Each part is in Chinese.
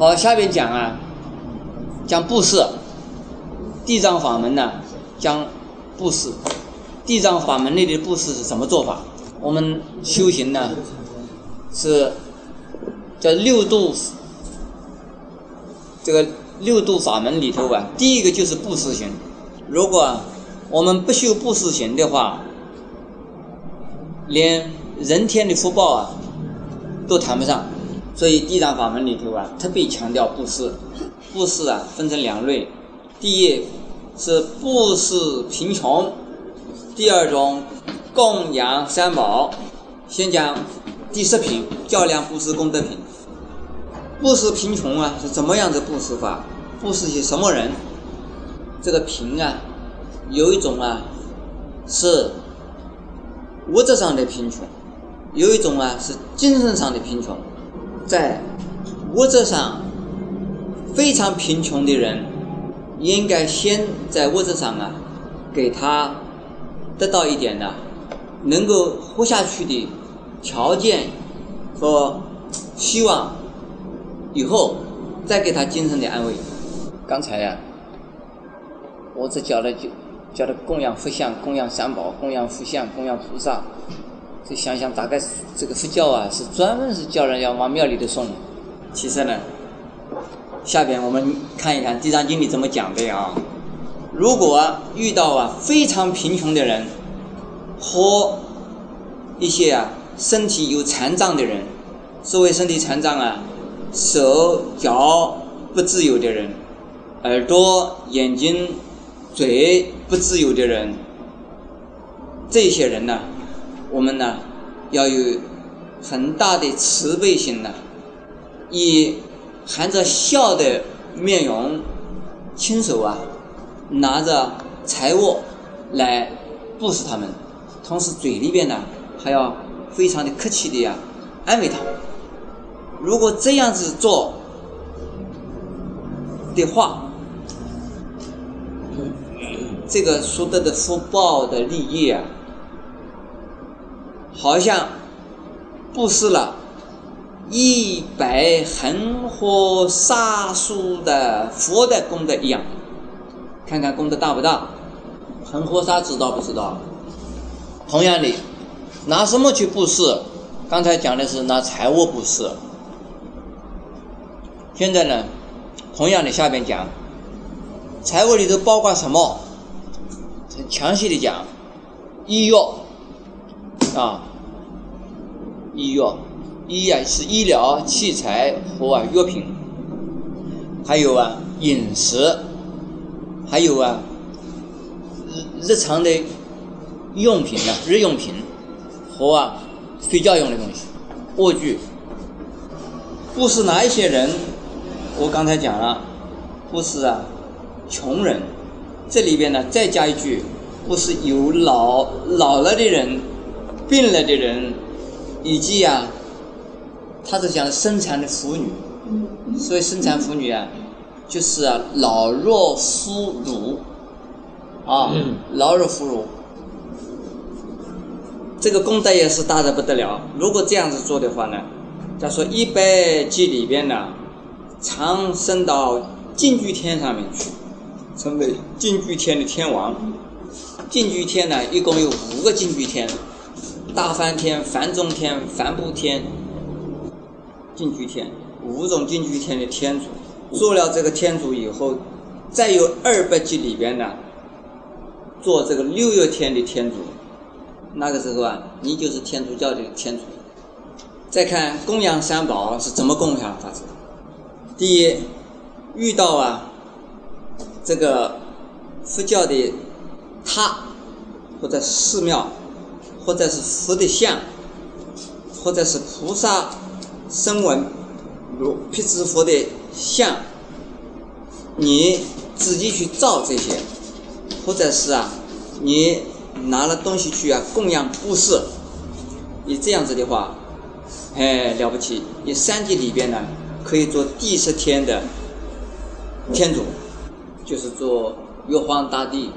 好，下边讲啊，讲布施，地藏法门呢，讲布施。地藏法门内的布施是什么做法？我们修行呢，是叫六度，这个六度法门里头啊，第一个就是布施行。如果我们不修布施行的话，连人天的福报啊都谈不上。所以地藏法门里头啊，特别强调布施。布施啊，分成两类，第一是布施贫穷。第二种供养三宝，先讲第十品较量布施功德品。布施贫穷啊，是怎么样的布施法？布施些什么人？这个贫啊，有一种啊是物质上的贫穷，有一种啊是精神上的贫穷。在物质上非常贫穷的人，应该先在物质上啊给他。得到一点呢，能够活下去的条件和希望，以后再给他精神的安慰。刚才呀，我只教了就教了供养佛像、供养三宝、供养佛像、供养菩萨。这想想，大概这个佛教啊，是专门是叫人要往庙里头送。其实呢，下边我们看一看《地藏经》里怎么讲的啊。如果遇到啊非常贫穷的人，和一些啊身体有残障的人，所谓身体残障啊，手脚不自由的人，耳朵、眼睛、嘴不自由的人，这些人呢，我们呢要有很大的慈悲心呢，以含着笑的面容，亲手啊。拿着财物来布施他们，同时嘴里边呢还要非常的客气的呀安慰他。如果这样子做的话，这个所得的福报的利益啊，好像布施了一百恒河沙数的佛的功德一样。看看功德大不大？恒河沙知道不知道？同样的，拿什么去布施？刚才讲的是拿财物布施。现在呢，同样的下边讲，财物里头包括什么？很详细的讲，医药啊，医药，医啊是医疗器材和药品，还有啊饮食。还有啊，日日常的用品呢，日用品和啊睡觉用的东西，卧具。不是哪一些人，我刚才讲了，不是啊，穷人。这里边呢再加一句，不是有老老了的人、病了的人，以及啊，他是讲生产的妇女，所以生产妇女啊。就是啊，老弱妇孺，啊，老弱妇孺，这个功德也是大的不得了。如果这样子做的话呢，他说一百级里边呢，长升到净居天上面去，成为净居天的天王。净居天呢，一共有五个净居天：大梵天、梵中天、梵部天、净居天，五种净居天的天主。做了这个天主以后，再有二百级里边呢，做这个六月天的天主，那个时候啊，你就是天主教的天主。再看供养三宝是怎么供养法子？第一，遇到啊这个佛教的塔，或者寺庙，或者是佛的像，或者是菩萨声闻如辟支佛的。像你自己去造这些，或者是啊，你拿了东西去啊供养布施，你这样子的话，哎了不起！你三界里边呢，可以做第十天的天主，就是做玉皇大帝。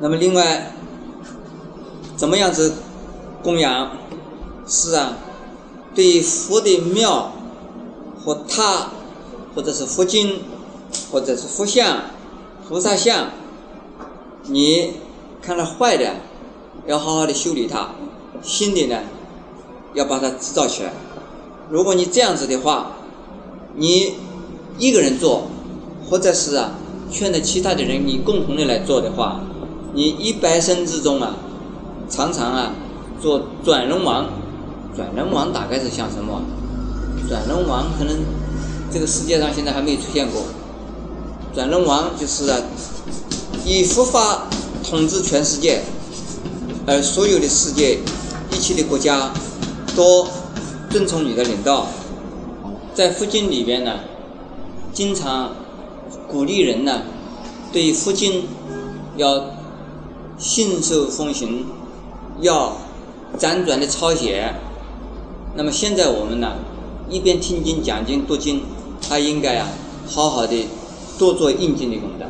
那么另外，怎么样子供养？是啊，对佛的庙和塔。或者是佛经，或者是佛像、菩萨像，你看到坏的，要好好的修理它；新的呢，要把它制造起来。如果你这样子的话，你一个人做，或者是啊，劝着其他的人，你共同的来做的话，你一百生之中啊，常常啊，做转轮王。转轮王大概是像什么？转轮王可能这个世界上现在还没有出现过。转轮王就是，以佛法统治全世界，而所有的世界一切的国家都遵从你的领导。在佛经里边呢，经常鼓励人呢，对佛经要信守奉行，要辗转的抄写。那么现在我们呢，一边听经讲经读经，还应该啊，好好的多做印经的功德，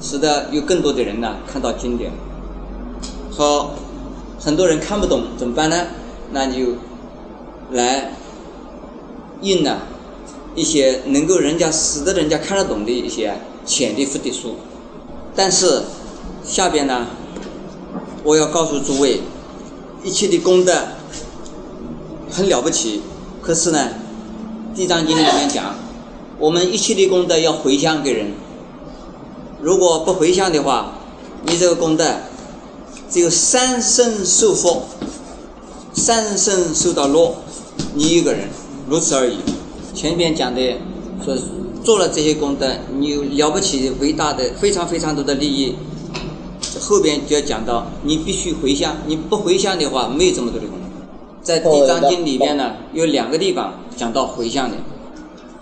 使得有更多的人呢看到经典。好，很多人看不懂怎么办呢？那就来印呢一些能够人家使得人家看得懂的一些浅的佛的书。但是下边呢，我要告诉诸位，一切的功德。很了不起，可是呢，《地藏经》里面讲，我们一切的功德要回向给人。如果不回向的话，你这个功德只有三生受福，三生受到乐，你一个人如此而已。前边讲的说做了这些功德，你有了不起、伟大的、非常非常多的利益。后边就要讲到，你必须回向，你不回向的话，没有这么多的功德。在《地藏经》里面呢，有两个地方讲到回向的，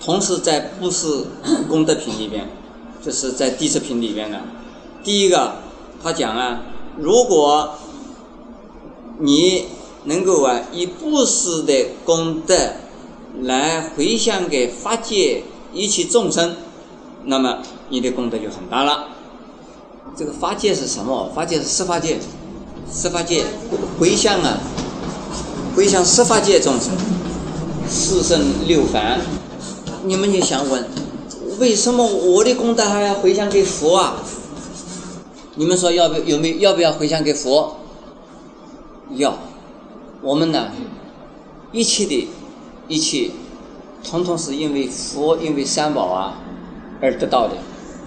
同时在布施功德品里边，就是在地十品里边呢。第一个，他讲啊，如果你能够啊以布施的功德来回向给法界一切众生，那么你的功德就很大了。这个法界是什么？法界是十法界，十法界回向啊。回向十法界众生，四圣六凡，你们就想问，为什么我的功德还要回向给佛啊？你们说要不有没有要不要回向给佛？要，我们呢，一切的，一切，统统是因为佛，因为三宝啊而得到的。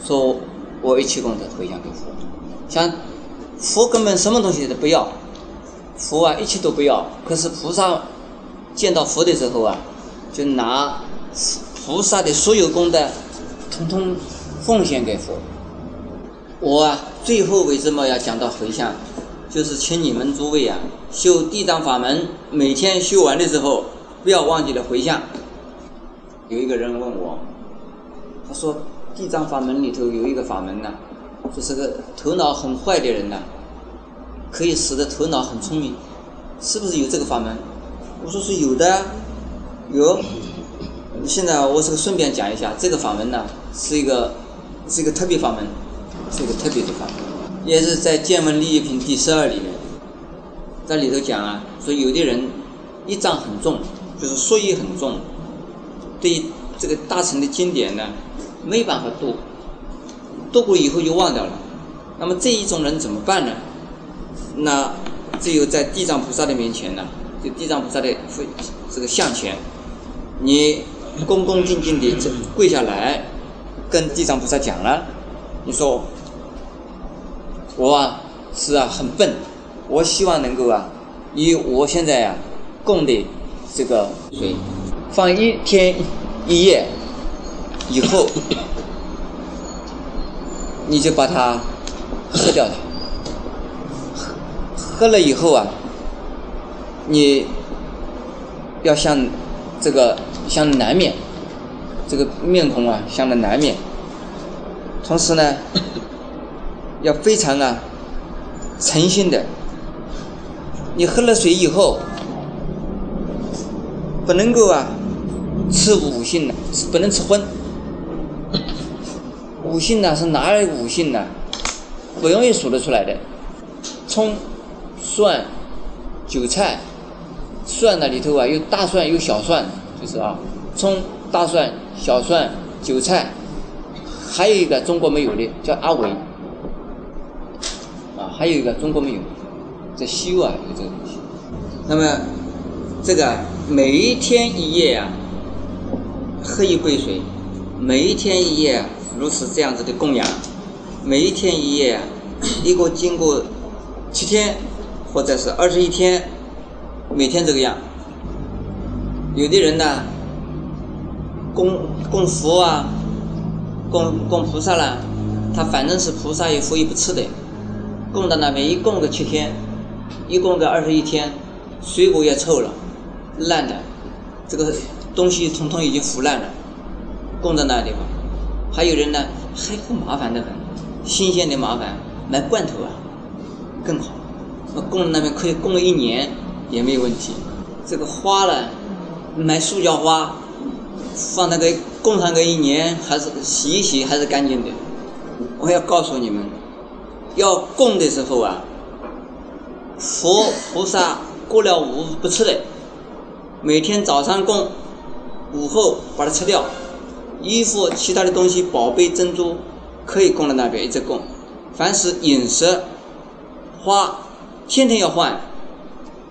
说我一切功德回向给佛，像佛根本什么东西都不要。佛啊，一切都不要。可是菩萨见到佛的时候啊，就拿菩萨的所有功德，统统奉献给佛。我啊，最后为什么要讲到回向？就是请你们诸位啊，修地藏法门，每天修完的时候，不要忘记了回向。有一个人问我，他说地藏法门里头有一个法门呢，就是个头脑很坏的人呢。可以使得头脑很聪明，是不是有这个法门？我说是有的，有。现在我是个顺便讲一下，这个法门呢是一个是一个特别法门，是一个特别的法门，也是在见闻利益品第十二里面，在里头讲啊，说有的人一障很重，就是说意很重，对这个大乘的经典呢没办法度，度过以后就忘掉了。那么这一种人怎么办呢？那只有在地藏菩萨的面前呢，就地藏菩萨的这个像前，你恭恭敬敬地跪下来，跟地藏菩萨讲了，你说我啊是啊很笨，我希望能够啊以我现在啊供的这个水放一天一夜以后，你就把它喝掉它。喝了以后啊，你要向这个向南面，这个面孔啊向着南面，同时呢，要非常啊诚心的。你喝了水以后，不能够啊吃五性的，不能吃荤。五性呢是哪五性呢？不容易数得出来的，葱。蒜、韭菜，蒜那里头啊有大蒜有小蒜，就是啊，葱、大蒜、小蒜、韭菜，还有一个中国没有的叫阿维，啊，还有一个中国没有，在西欧啊有这个东西。那么这个每一天一夜啊，喝一杯水，每一天一夜如此这样子的供养，每一天一夜，一个经过七天或者是二十一天，每天这个样。有的人呢，供供佛啊，供供菩萨啦，他反正是菩萨也佛也不吃的，供到那边一供个七天，一供个二十一天，水果也臭了，烂了，这个东西统统已经腐烂了，供在那地方。还有人呢，还很麻烦的很，新鲜的麻烦，买罐头啊，更好，那供在那边可以供一年也没有问题。这个花呢？买塑胶花，放那个供上个一年，还是洗一洗还是干净的。我要告诉你们，要供的时候啊，佛菩萨过了午不吃的，每天早上供，午后把它吃掉。衣服其他的东西，宝贝珍珠可以供在那边一直供。凡是饮食花，天天要换。